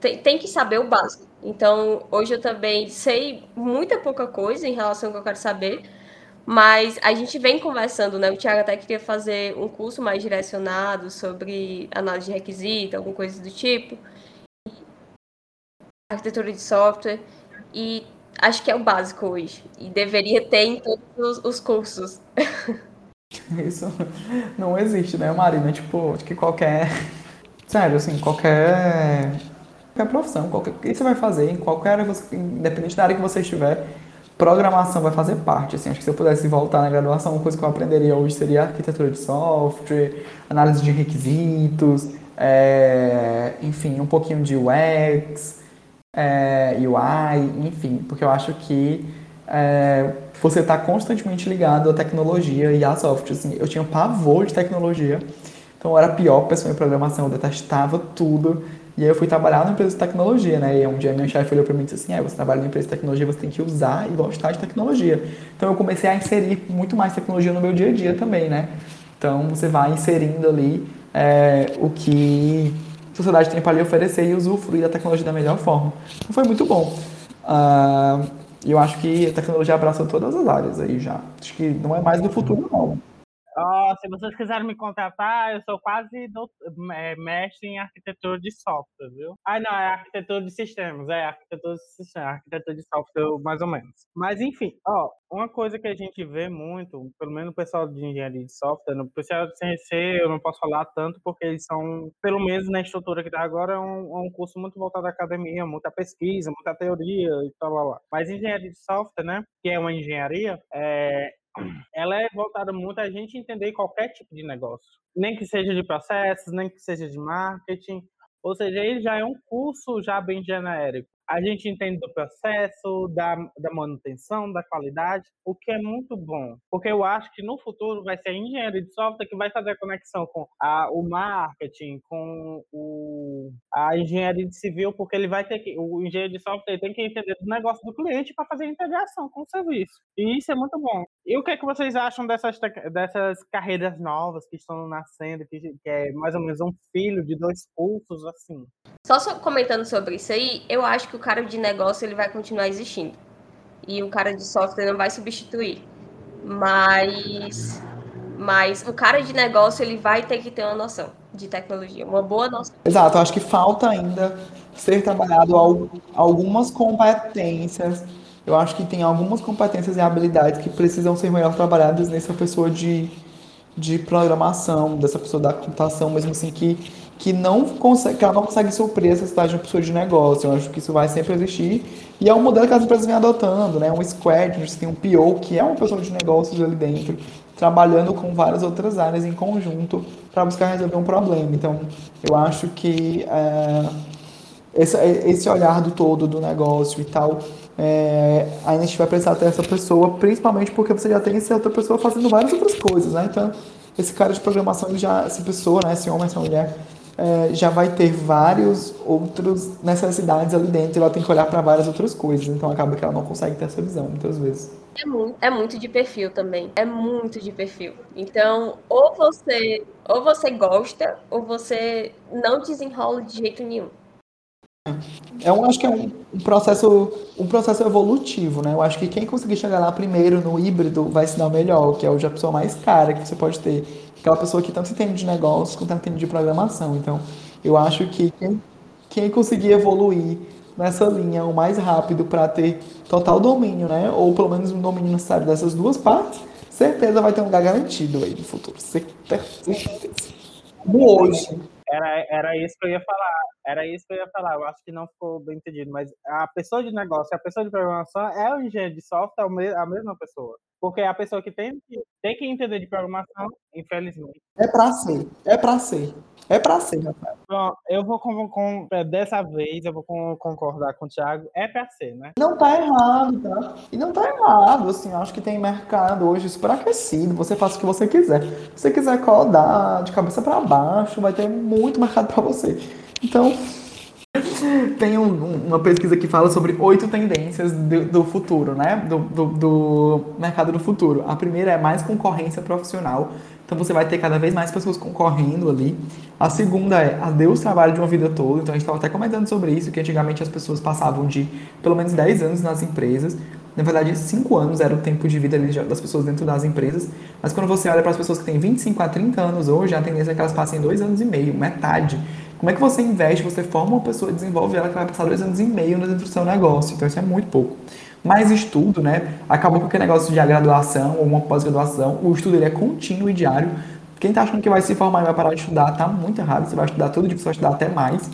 tem, tem que saber o básico. Então, hoje eu também sei muita pouca coisa em relação ao que eu quero saber, mas a gente vem conversando, né? O Thiago até queria fazer um curso mais direcionado sobre análise de requisito, alguma coisa do tipo, arquitetura de software, e acho que é o básico hoje, e deveria ter em todos os, os cursos. Isso não existe, né, Marina? Tipo, acho que qualquer. Sério, assim, qualquer. Qualquer profissão, qualquer. O que você vai fazer, em qualquer. Independente da área que você estiver, programação vai fazer parte. Assim, acho que se eu pudesse voltar na graduação, uma coisa que eu aprenderia hoje seria arquitetura de software, análise de requisitos, é, enfim, um pouquinho de UX, é, UI, enfim, porque eu acho que é, você está constantemente ligado à tecnologia e a software. Assim, eu tinha pavor de tecnologia, então era a pior pessoa em programação, eu detestava tudo. E aí eu fui trabalhar numa empresa de tecnologia, né? E um dia minha chefe olhou para mim e disse assim, é, você trabalha numa empresa de tecnologia, você tem que usar e gostar de tecnologia. Então eu comecei a inserir muito mais tecnologia no meu dia a dia também, né? Então você vai inserindo ali é, o que sociedade tem para lhe oferecer e usufruir da tecnologia da melhor forma. Então foi muito bom. Uh, eu acho que a tecnologia abraça todas as áreas aí já. Acho que não é mais do futuro, não. Oh, se vocês quiserem me contratar, eu sou quase do, é, mestre em arquitetura de software, viu? Ah, não, é arquitetura de sistemas, é arquitetura de sistemas, arquitetura de software, mais ou menos. Mas, enfim, ó, uma coisa que a gente vê muito, pelo menos o pessoal de engenharia de software, no pessoal de CNC eu não posso falar tanto, porque eles são, pelo menos na estrutura que está agora, é um, é um curso muito voltado à academia, muita pesquisa, muita teoria e tal, lá, lá. Mas engenharia de software, né, que é uma engenharia, é, ela é voltada muito a gente entender qualquer tipo de negócio, nem que seja de processos, nem que seja de marketing, ou seja, ele já é um curso já bem genérico a gente entende do processo, da, da manutenção, da qualidade, o que é muito bom. Porque eu acho que no futuro vai ser a engenharia de software que vai fazer a conexão com a, o marketing, com o, a engenharia de civil, porque ele vai ter que, o engenheiro de software tem que entender do negócio do cliente para fazer a integração com o serviço. E isso é muito bom. E o que, é que vocês acham dessas, dessas carreiras novas que estão nascendo, que, que é mais ou menos um filho de dois cursos, assim? Só, só comentando sobre isso aí, eu acho que o cara de negócio ele vai continuar existindo. E o cara de software não vai substituir. Mas mas o cara de negócio ele vai ter que ter uma noção de tecnologia, uma boa noção. Exato, acho que falta ainda ser trabalhado algumas competências. Eu acho que tem algumas competências e habilidades que precisam ser melhor trabalhadas nessa pessoa de, de programação, dessa pessoa da computação, mesmo assim que que não consegue, que ela não consegue suprir essa cidade de pessoa de negócio. Eu acho que isso vai sempre existir. E é um modelo que as empresas vêm adotando, né? Um squad, a gente tem um PO, que é uma pessoa de negócios ali dentro, trabalhando com várias outras áreas em conjunto para buscar resolver um problema. Então, eu acho que é, esse, esse olhar do todo do negócio e tal, é, a gente vai precisar ter essa pessoa, principalmente porque você já tem essa outra pessoa fazendo várias outras coisas, né? Então, esse cara de programação, já, essa pessoa, né, esse homem, essa mulher, é, já vai ter vários outros necessidades ali dentro e ela tem que olhar para várias outras coisas. Então acaba que ela não consegue ter essa visão muitas vezes. É muito, é muito de perfil também. É muito de perfil. Então, ou você, ou você gosta, ou você não desenrola de jeito nenhum. É um, acho que é um, um, processo, um processo evolutivo, né? Eu acho que quem conseguir chegar lá primeiro no híbrido vai se dar melhor, que é a pessoa mais cara que você pode ter aquela pessoa que tanto entende de negócios quanto entende de programação. Então, eu acho que quem, quem conseguir evoluir nessa linha o mais rápido para ter total domínio, né? Ou pelo menos um domínio necessário dessas duas partes, certeza vai ter um lugar garantido aí no futuro. Certeza. No hoje. Era, era isso que eu ia falar. Era isso que eu ia falar. Eu acho que não ficou bem entendido. Mas a pessoa de negócio, a pessoa de programação é o engenheiro de software, é a mesma pessoa. Porque a pessoa que tem, tem que entender de programação, infelizmente. É pra ser. É pra ser. É pra ser, Rafael. Bom, eu vou com, com, dessa vez, eu vou com, concordar com o Thiago. É pra ser, né? Não tá errado, tá? E não tá errado, assim, acho que tem mercado hoje super aquecido. Você faz o que você quiser. Se você quiser codar de cabeça para baixo, vai ter muito mercado para você. Então, tem um, uma pesquisa que fala sobre oito tendências do, do futuro, né? Do, do, do, mercado do futuro. A primeira é mais concorrência profissional. Então você vai ter cada vez mais pessoas concorrendo ali. A segunda é adeus trabalho de uma vida toda. Então a gente estava até comentando sobre isso, que antigamente as pessoas passavam de pelo menos 10 anos nas empresas. Na verdade, 5 anos era o tempo de vida das pessoas dentro das empresas. Mas quando você olha para as pessoas que têm 25 a 30 anos hoje, a tendência é que elas passem 2 anos e meio, metade. Como é que você investe, você forma uma pessoa, desenvolve ela que vai passar dois anos e meio dentro do seu negócio. Então isso é muito pouco. Mais estudo, né? Acabou com aquele negócio de a graduação ou uma pós-graduação. O estudo ele é contínuo e diário. Quem está achando que vai se formar e vai parar de estudar, tá muito errado. Você vai estudar todo dia, você vai estudar até mais.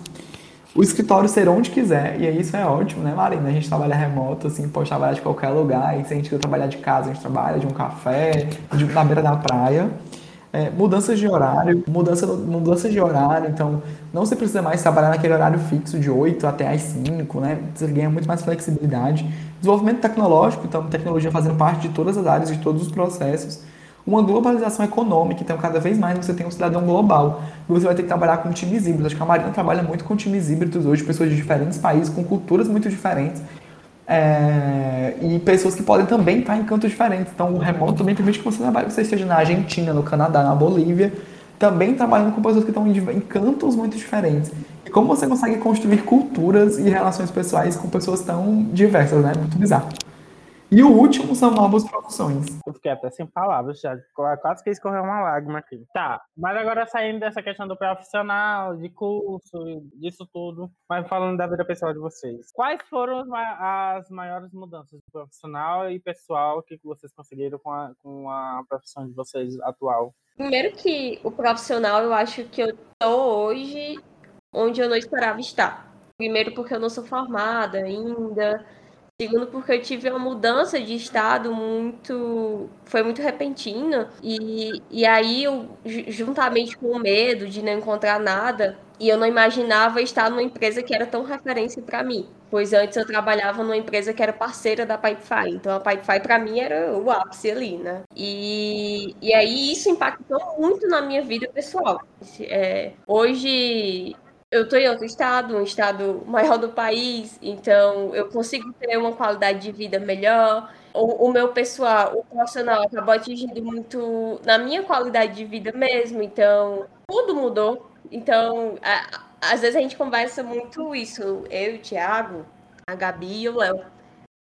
O escritório ser onde quiser, e aí isso é ótimo, né, Marina? A gente trabalha remoto, assim, pode trabalhar de qualquer lugar, e se a gente quiser trabalhar de casa, a gente trabalha de um café, de, na beira da praia. É, mudanças de horário, mudança, mudança de horário, então não se precisa mais trabalhar naquele horário fixo de 8 até às 5, né? Você ganha muito mais flexibilidade. Desenvolvimento tecnológico, então tecnologia fazendo parte de todas as áreas, de todos os processos. Uma globalização econômica, então cada vez mais você tem um cidadão global. Você vai ter que trabalhar com times híbridos. Acho que a Marina trabalha muito com times híbridos hoje, pessoas de diferentes países, com culturas muito diferentes. É, e pessoas que podem também estar em cantos diferentes. Então, o remoto também permite que você trabalhe, você esteja na Argentina, no Canadá, na Bolívia, também trabalhando com pessoas que estão em, em cantos muito diferentes. E como você consegue construir culturas e relações pessoais com pessoas tão diversas, né? Muito bizarro. E o último são novas profissões. Eu fiquei até sem palavras já. Quase que escorreu uma lágrima aqui. Tá, mas agora saindo dessa questão do profissional, de curso, disso tudo, mas falando da vida pessoal de vocês. Quais foram as maiores mudanças profissional e pessoal que vocês conseguiram com a, com a profissão de vocês atual? Primeiro que o profissional, eu acho que eu tô hoje onde eu não esperava estar. Primeiro porque eu não sou formada ainda Segundo, porque eu tive uma mudança de estado muito. Foi muito repentina. E, e aí, eu, juntamente com o medo de não encontrar nada, e eu não imaginava estar numa empresa que era tão referência para mim. Pois antes eu trabalhava numa empresa que era parceira da Pipefy. Então a Pipefy para mim era o ápice ali, né? E, e aí isso impactou muito na minha vida pessoal. É, hoje eu estou em outro estado, um estado maior do país, então eu consigo ter uma qualidade de vida melhor. O, o meu pessoal, o profissional acabou atingindo muito na minha qualidade de vida mesmo, então tudo mudou. Então, a, às vezes a gente conversa muito isso, eu, o Thiago, a Gabi e o Léo.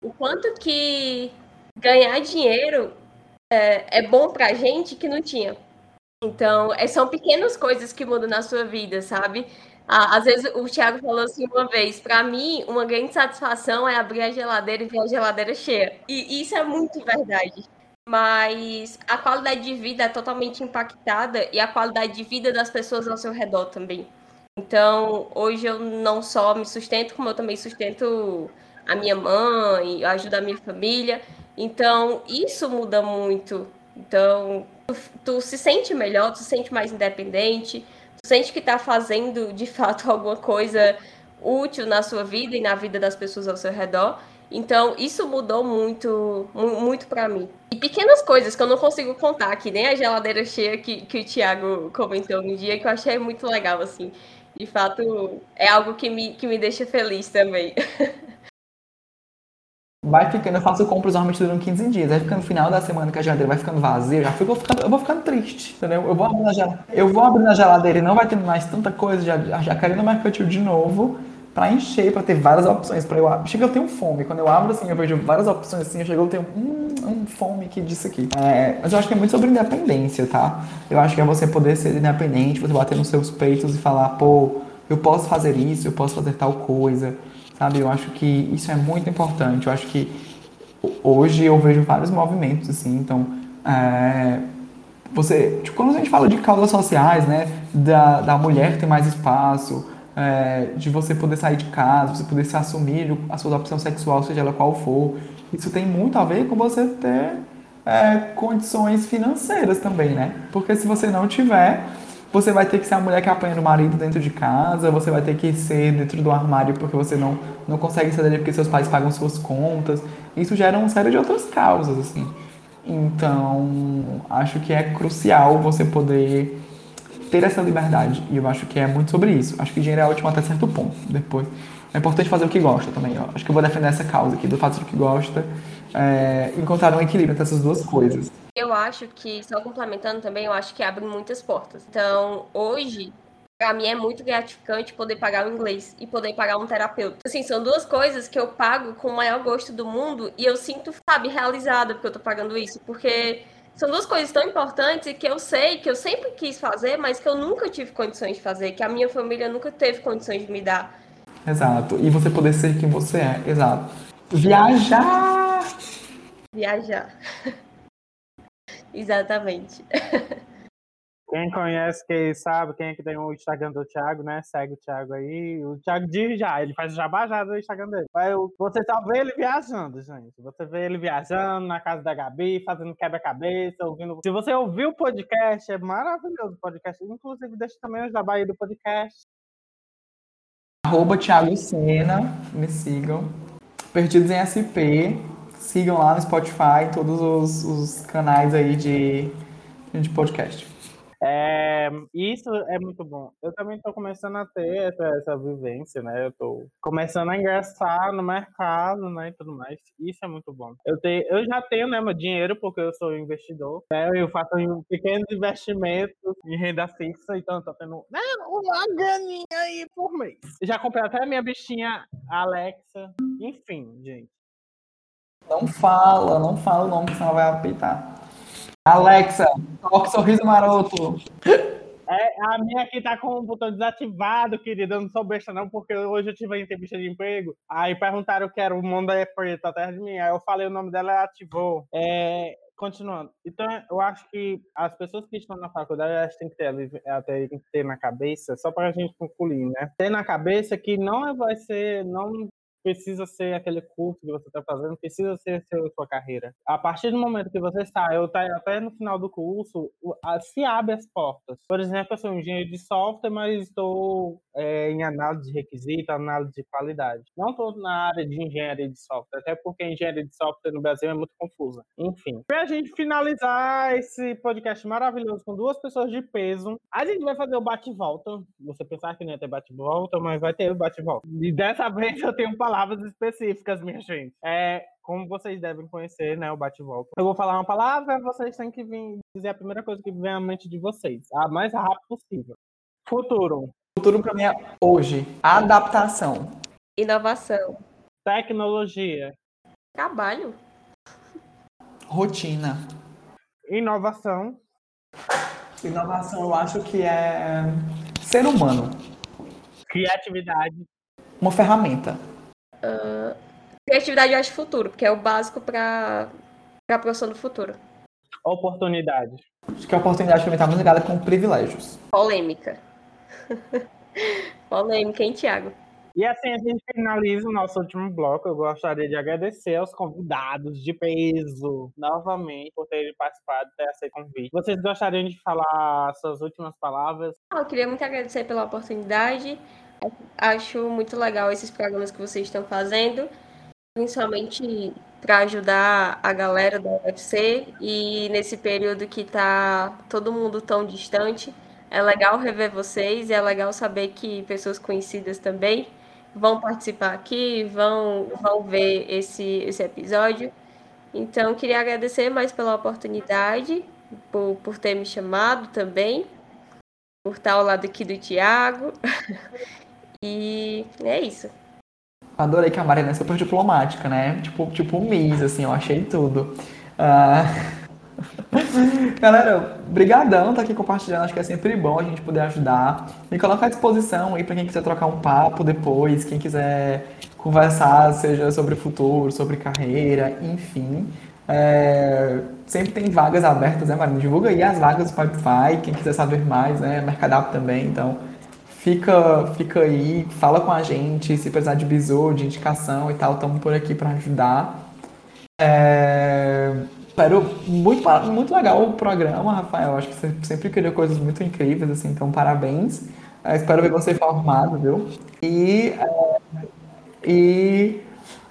O quanto que ganhar dinheiro é, é bom pra gente que não tinha. Então, é, são pequenas coisas que mudam na sua vida, sabe? Ah, às vezes o Thiago falou assim uma vez, para mim, uma grande satisfação é abrir a geladeira e ver a geladeira cheia. E isso é muito verdade. Mas a qualidade de vida é totalmente impactada e a qualidade de vida das pessoas ao seu redor também. Então, hoje eu não só me sustento, como eu também sustento a minha mãe, ajudo a minha família. Então, isso muda muito. Então, tu, tu se sente melhor, tu se sente mais independente sente que está fazendo de fato alguma coisa útil na sua vida e na vida das pessoas ao seu redor. Então, isso mudou muito, muito para mim. E pequenas coisas que eu não consigo contar, que nem a geladeira cheia que, que o Thiago comentou um dia, que eu achei muito legal, assim. De fato, é algo que me, que me deixa feliz também. vai ficando, eu faço compras normalmente durante 15 dias. Vai ficando no final da semana que a geladeira vai ficando vazia, eu já fico ficando, eu vou ficando triste, entendeu? Eu vou abrir na geladeira, eu vou abrir na geladeira e não vai ter mais tanta coisa, já, já no mercantil de novo para encher, para ter várias opções. Para eu chega eu tenho fome. Quando eu abro assim, eu vejo várias opções assim, eu chego eu tenho hum, hum, fome aqui disso aqui. É, mas eu acho que é muito sobre independência, tá? Eu acho que é você poder ser independente, você bater nos seus peitos e falar, pô, eu posso fazer isso, eu posso fazer tal coisa sabe? Eu acho que isso é muito importante. Eu acho que hoje eu vejo vários movimentos, assim, então, é, você, tipo, quando a gente fala de causas sociais, né, da, da mulher ter mais espaço, é, de você poder sair de casa, você poder se assumir a sua opção sexual, seja ela qual for. Isso tem muito a ver com você ter é, condições financeiras também, né? Porque se você não tiver, você vai ter que ser a mulher que apanha no marido dentro de casa, você vai ter que ser dentro do armário porque você não, não consegue sair dali porque seus pais pagam suas contas. Isso gera uma série de outras causas, assim. Então, acho que é crucial você poder ter essa liberdade. E eu acho que é muito sobre isso. Acho que dinheiro é ótimo até certo ponto. Depois, é importante fazer o que gosta também. Ó. Acho que eu vou defender essa causa aqui do fazer o que gosta, é, encontrar um equilíbrio entre essas duas coisas. Eu acho que, só complementando também, eu acho que abre muitas portas. Então, hoje, para mim é muito gratificante poder pagar o inglês e poder pagar um terapeuta. Assim, são duas coisas que eu pago com o maior gosto do mundo e eu sinto, sabe, realizada porque eu tô pagando isso. Porque são duas coisas tão importantes que eu sei que eu sempre quis fazer, mas que eu nunca tive condições de fazer, que a minha família nunca teve condições de me dar. Exato. E você poder ser quem você é. Exato. Viajar! Viajar. Exatamente. Quem conhece, quem sabe, quem é que tem o Instagram do Thiago, né? Segue o Thiago aí. O Thiago diz já, ele faz o jabá já do Instagram dele. Mas você só vê ele viajando, gente. Você vê ele viajando na casa da Gabi, fazendo quebra-cabeça, ouvindo. Se você ouviu o podcast, é maravilhoso o podcast. Inclusive, deixa também o jabá aí do podcast. Arroba Thiago Sena, me sigam. Perdidos em SP, sigam lá no Spotify, todos os, os canais aí de, de podcast. É, isso é muito bom. Eu também estou começando a ter essa, essa vivência, né? Eu estou começando a ingressar no mercado, né? E tudo mais. Isso é muito bom. Eu, tenho, eu já tenho, né, meu dinheiro, porque eu sou investidor. Né? Eu faço pequenos investimentos em renda fixa, então eu tô tendo né, uma graninha aí por mês. Já comprei até a minha bichinha Alexa. Enfim, gente. Não fala, não fala o nome, senão vai apitar. Alexa, toque sorriso maroto. É, a minha aqui tá com o botão desativado, querida. Eu não sou besta, não, porque hoje eu tive a entrevista de emprego. Aí perguntaram que era o mundo é preto atrás de mim. Aí eu falei o nome dela, ela ativou. É, continuando. Então, eu acho que as pessoas que estão na faculdade, elas têm que ter, têm que ter na cabeça, só para a gente concluir, né? Ter na cabeça que não vai ser, não precisa ser aquele curso que você está fazendo, precisa ser a sua carreira. A partir do momento que você sai, eu tá até no final do curso, se abre as portas. Por exemplo, eu sou engenheiro de software, mas estou é, em análise de requisito, análise de qualidade. Não estou na área de engenharia de software, até porque a engenharia de software no Brasil é muito confusa. Enfim, para a gente finalizar esse podcast maravilhoso com duas pessoas de peso, a gente vai fazer o bate-volta. Você pensar que não ia ter bate-volta, mas vai ter o bate-volta. E dessa vez eu tenho palavras específicas, minha gente. É, como vocês devem conhecer, né, o bate-volta. Eu vou falar uma palavra, vocês têm que vir dizer a primeira coisa que vem à mente de vocês, a mais rápido possível. Futuro. Futuro para mim é hoje. Adaptação. Inovação. Tecnologia. Trabalho. Rotina. Inovação. Inovação eu acho que é ser humano. Criatividade. Uma ferramenta. Uh, criatividade eu acho futuro, porque é o básico para a profissão do futuro. Oportunidade. Acho que a oportunidade também está muito ligada com privilégios. Polêmica. Polêmica, hein, Thiago? E assim a gente finaliza o nosso último bloco. Eu gostaria de agradecer aos convidados de peso novamente por terem participado desse convite. Vocês gostariam de falar suas últimas palavras? Eu queria muito agradecer pela oportunidade. Acho muito legal esses programas que vocês estão fazendo, principalmente para ajudar a galera da UFC e nesse período que está todo mundo tão distante. É legal rever vocês e é legal saber que pessoas conhecidas também vão participar aqui, vão, vão ver esse, esse episódio. Então, queria agradecer mais pela oportunidade, por, por ter me chamado também, por estar ao lado aqui do Tiago. E é isso. Adorei que a Mariana é super diplomática, né? Tipo, tipo Miss, assim, eu achei tudo. Uh... Galera, brigadão tá aqui compartilhando, acho que é sempre bom a gente poder ajudar. Me coloca à disposição aí para quem quiser trocar um papo depois, quem quiser conversar, seja sobre futuro, sobre carreira, enfim. É, sempre tem vagas abertas, né, Marina? Divulga aí as vagas do Pipefy, quem quiser saber mais, né? Mercadap também, então fica, fica aí, fala com a gente, se precisar de bisu, de indicação e tal, estamos por aqui para ajudar. É... Espero muito, muito legal o programa, Rafael. Acho que você sempre criou coisas muito incríveis, assim, então parabéns. É, espero ver você formado, viu? E, é, e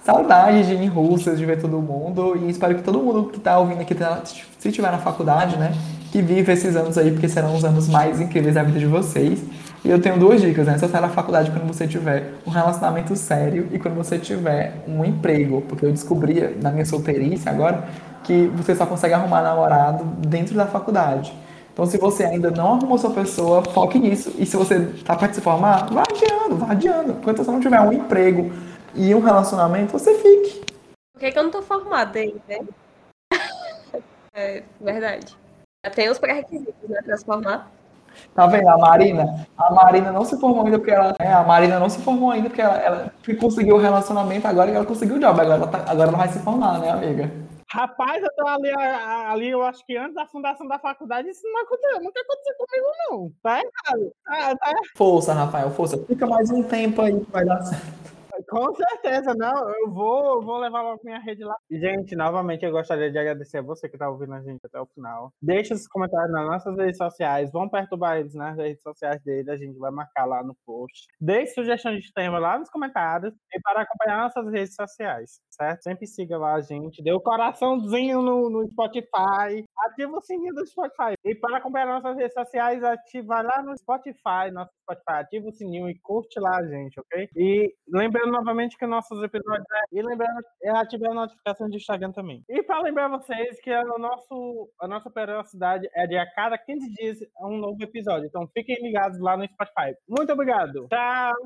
saudades de ir em de ver todo mundo. E espero que todo mundo que está ouvindo aqui, tá, se estiver na faculdade, né? Que vive esses anos aí, porque serão os anos mais incríveis da vida de vocês. E eu tenho duas dicas, né? Você sai na faculdade quando você tiver um relacionamento sério e quando você tiver um emprego. Porque eu descobri na minha solteirice agora que você só consegue arrumar namorado dentro da faculdade. Então, se você ainda não arrumou sua pessoa, foque nisso. E se você tá para se formar, vá adiando, vá adiando. Enquanto você não tiver um emprego e um relacionamento, você fique. Por que, que eu não tô formada aí, né? é verdade. Tem os pré-requisitos, né, pra se formar. Tá vendo? A Marina, a Marina não se formou ainda porque ela. É, a Marina não se formou ainda porque ela, ela conseguiu o relacionamento agora e ela conseguiu o job. Agora ela, tá, agora ela vai se formar, né, amiga? Rapaz, eu tô ali, ali, eu acho que antes da fundação da faculdade, isso não aconteceu, nunca aconteceu comigo, não. Tá errado. Tá, tá... Força, Rafael, força. Fica mais um tempo aí que vai dar certo. Com certeza, não. Eu vou, vou levar logo minha rede lá. Gente, novamente eu gostaria de agradecer a você que está ouvindo a gente até o final. Deixe os comentários nas nossas redes sociais. Vão perturbar eles nas redes sociais dele. A gente vai marcar lá no post. Deixe sugestão de tema lá nos comentários. E para acompanhar nossas redes sociais, certo? Sempre siga lá a gente. Dê o um coraçãozinho no, no Spotify. Ativa o sininho do Spotify. E para acompanhar nossas redes sociais, ativa lá no Spotify, nosso Spotify. Ativa o sininho e curte lá a gente, ok? E lembrando novamente que nossos episódios. É... E lembrando, é ativar a notificação de Instagram também. E para lembrar vocês que o nosso, a nossa periodicidade é de a cada 15 dias um novo episódio. Então fiquem ligados lá no Spotify. Muito obrigado. Tchau!